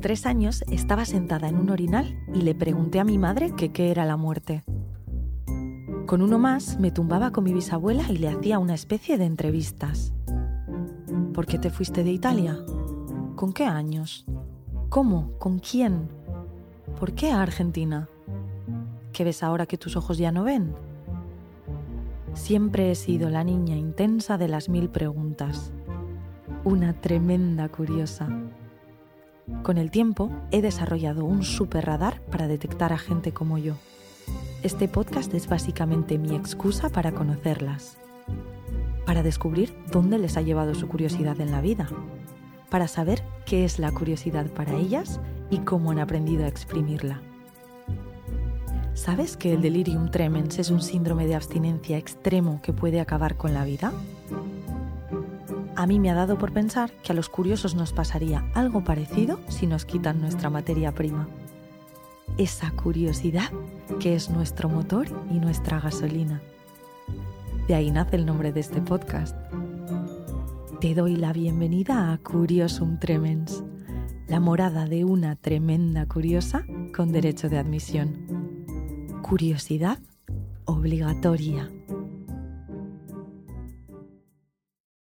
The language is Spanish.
tres años estaba sentada en un orinal y le pregunté a mi madre que qué era la muerte. Con uno más me tumbaba con mi bisabuela y le hacía una especie de entrevistas. ¿Por qué te fuiste de Italia? ¿Con qué años? ¿Cómo? ¿Con quién? ¿Por qué a Argentina? ¿Qué ves ahora que tus ojos ya no ven? Siempre he sido la niña intensa de las mil preguntas. Una tremenda curiosa. Con el tiempo he desarrollado un super radar para detectar a gente como yo. Este podcast es básicamente mi excusa para conocerlas, para descubrir dónde les ha llevado su curiosidad en la vida, para saber qué es la curiosidad para ellas y cómo han aprendido a exprimirla. ¿Sabes que el delirium tremens es un síndrome de abstinencia extremo que puede acabar con la vida? A mí me ha dado por pensar que a los curiosos nos pasaría algo parecido si nos quitan nuestra materia prima esa curiosidad que es nuestro motor y nuestra gasolina. De ahí nace el nombre de este podcast. Te doy la bienvenida a Curiosum Tremens, la morada de una tremenda curiosa con derecho de admisión. Curiosidad obligatoria.